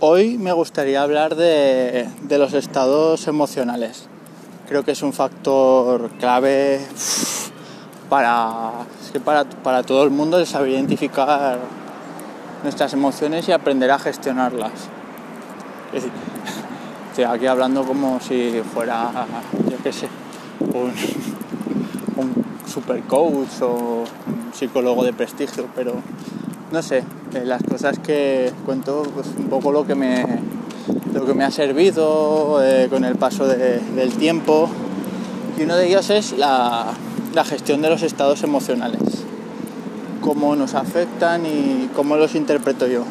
Hoy me gustaría hablar de, los estados emocionales. Creo que es un factor clave para, para, para todo el mundo el saber identificar nuestras emociones y aprender a gestionarlas. Estoy aquí hablando como si fuera, yo qué sé, un, un super coach o un psicólogo de prestigio, pero no sé, eh, las cosas que cuento, pues un poco lo que me, lo que me ha servido eh, con el paso del tiempo. Y uno de ellos es la, gestión de los estados emocionales, cómo nos afectan y cómo los interpreto yo.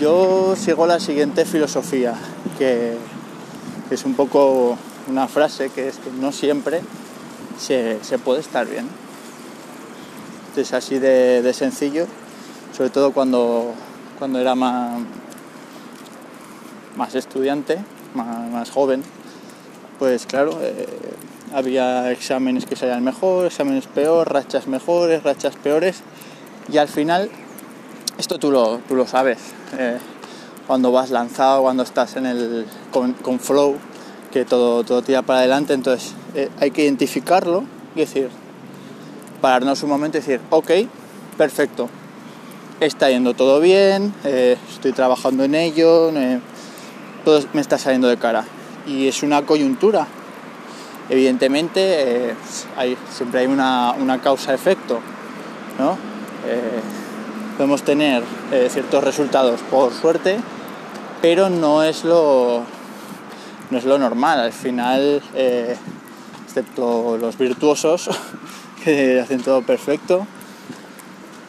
Yo sigo la siguiente filosofía, que es un poco una frase que es que no siempre se, puede estar bien. Es así de sencillo sobre todo cuando, cuando era más, más estudiante, más, joven, pues claro, eh, había exámenes que salían mejor, exámenes peor, rachas mejores, rachas peores, y al final, esto tú lo, tú lo sabes, eh, cuando vas lanzado, cuando estás en el, con, flow, que todo, todo tira para adelante, entonces eh, hay que identificarlo y decir, pararnos un momento y decir, ok, perfecto, está yendo todo bien, eh, estoy trabajando en ello, todo me está saliendo de cara. Y es una coyuntura. Evidentemente, eh, hay, siempre hay una, causa-efecto. ¿no? Eh, podemos tener ciertos resultados por suerte, pero no es lo, no es lo normal. Al final, excepto los virtuosos, que hacen todo perfecto,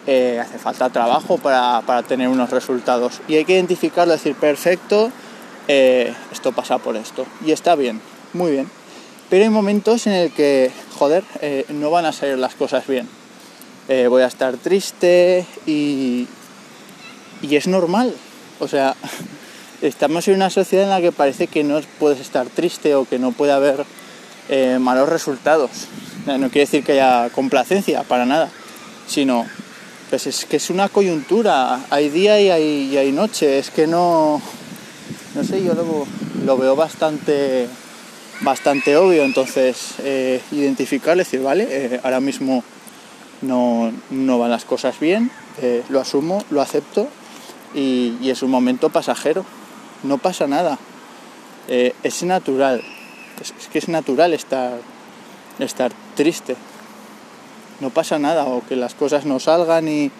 eh, hace falta trabajo para, tener unos resultados. Y hay que identificarlo, decir, perfecto, eh, esto pasa por esto. Y está bien, muy bien. Pero hay momentos en el que, joder, eh, no van a salir las cosas bien. voy a estar triste y, y es normal. O sea, estamos en una sociedad en la que parece que no puedes estar triste o que no puede haber malos resultados. No quiere decir que haya complacencia, para nada, sino pues es que es una coyuntura, hay día y hay, noche, es que no, no sé, yo lo, lo veo bastante, bastante obvio, entonces eh, identificar, decir, vale, eh, ahora mismo no, van las cosas bien, eh, lo asumo, lo acepto y, es un momento pasajero, no pasa nada, es natural, es, es, que es natural estar, estar triste, no pasa nada o que las cosas no salgan y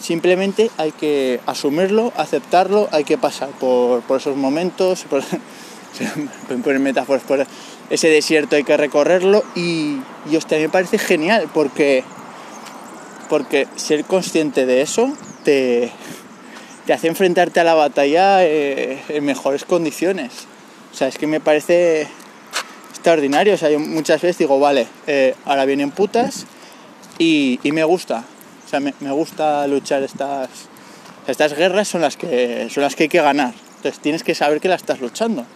simplemente hay que asumirlo, aceptarlo, hay que pasar por, esos momentos, por, poner metáforas, por ese desierto hay que recorrerlo y, y hostia, me parece genial porque, porque ser consciente de eso te, te hace enfrentarte a la batalla eh, en mejores condiciones. O sea, es que me parece extraordinario. O sea, yo muchas veces digo, vale, eh, ahora vienen putas, y, me gusta, o sea, me, gusta luchar estas, estas guerras son las, que, son las que hay que ganar. Entonces tienes que saber que la estás luchando,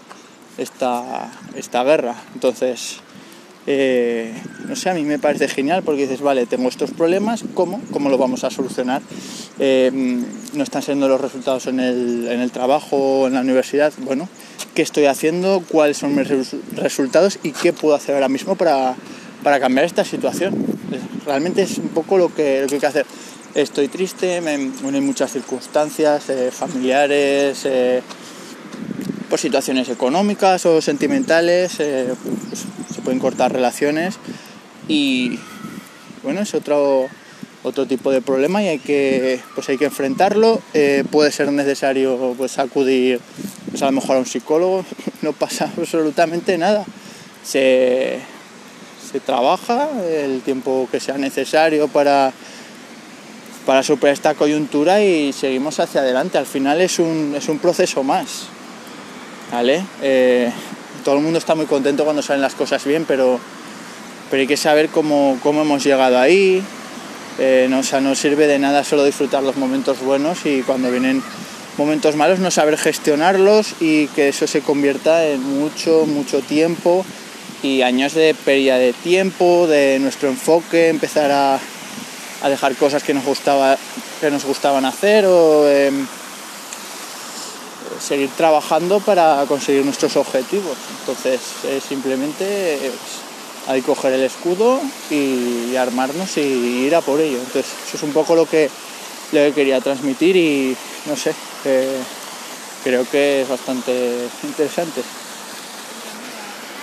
esta, esta guerra. Entonces, eh, no sé, a mí me parece genial porque dices, vale, tengo estos problemas, ¿cómo? ¿Cómo lo vamos a solucionar? Eh, no están siendo los resultados en el, en el trabajo, en la universidad, bueno, ¿qué estoy haciendo? ¿Cuáles son mis resultados? ¿Y qué puedo hacer ahora mismo para, para cambiar esta situación? Realmente es un poco lo que, hay que hacer. Estoy triste, me unen muchas circunstancias eh, familiares, eh, por situaciones económicas o sentimentales, eh, pues, se pueden cortar relaciones y bueno, es otro, otro tipo de problema y hay que, pues hay que enfrentarlo. puede ser necesario pues, acudir pues, a lo mejor a un psicólogo, no pasa absolutamente nada. Se, se trabaja el tiempo que sea necesario para, para superar esta coyuntura y seguimos hacia adelante. Al final es un, es un proceso más. ¿Vale? Eh, todo el mundo está muy contento cuando salen las cosas bien, pero, pero hay que saber cómo, hemos llegado ahí. Eh, no, o no sirve de nada solo disfrutar los momentos buenos y cuando vienen momentos malos no saber gestionarlos y que eso se convierta en mucho, mucho tiempo y años de pérdida de tiempo, de nuestro enfoque, empezar a, dejar cosas que nos, gustaba, que nos gustaban hacer o, em, seguir trabajando para conseguir nuestros objetivos. Entonces, simplemente hay que coger el escudo y, armarnos y ir a por ello. Entonces, eso es un poco lo que, le quería transmitir y no sé, creo que es bastante interesante.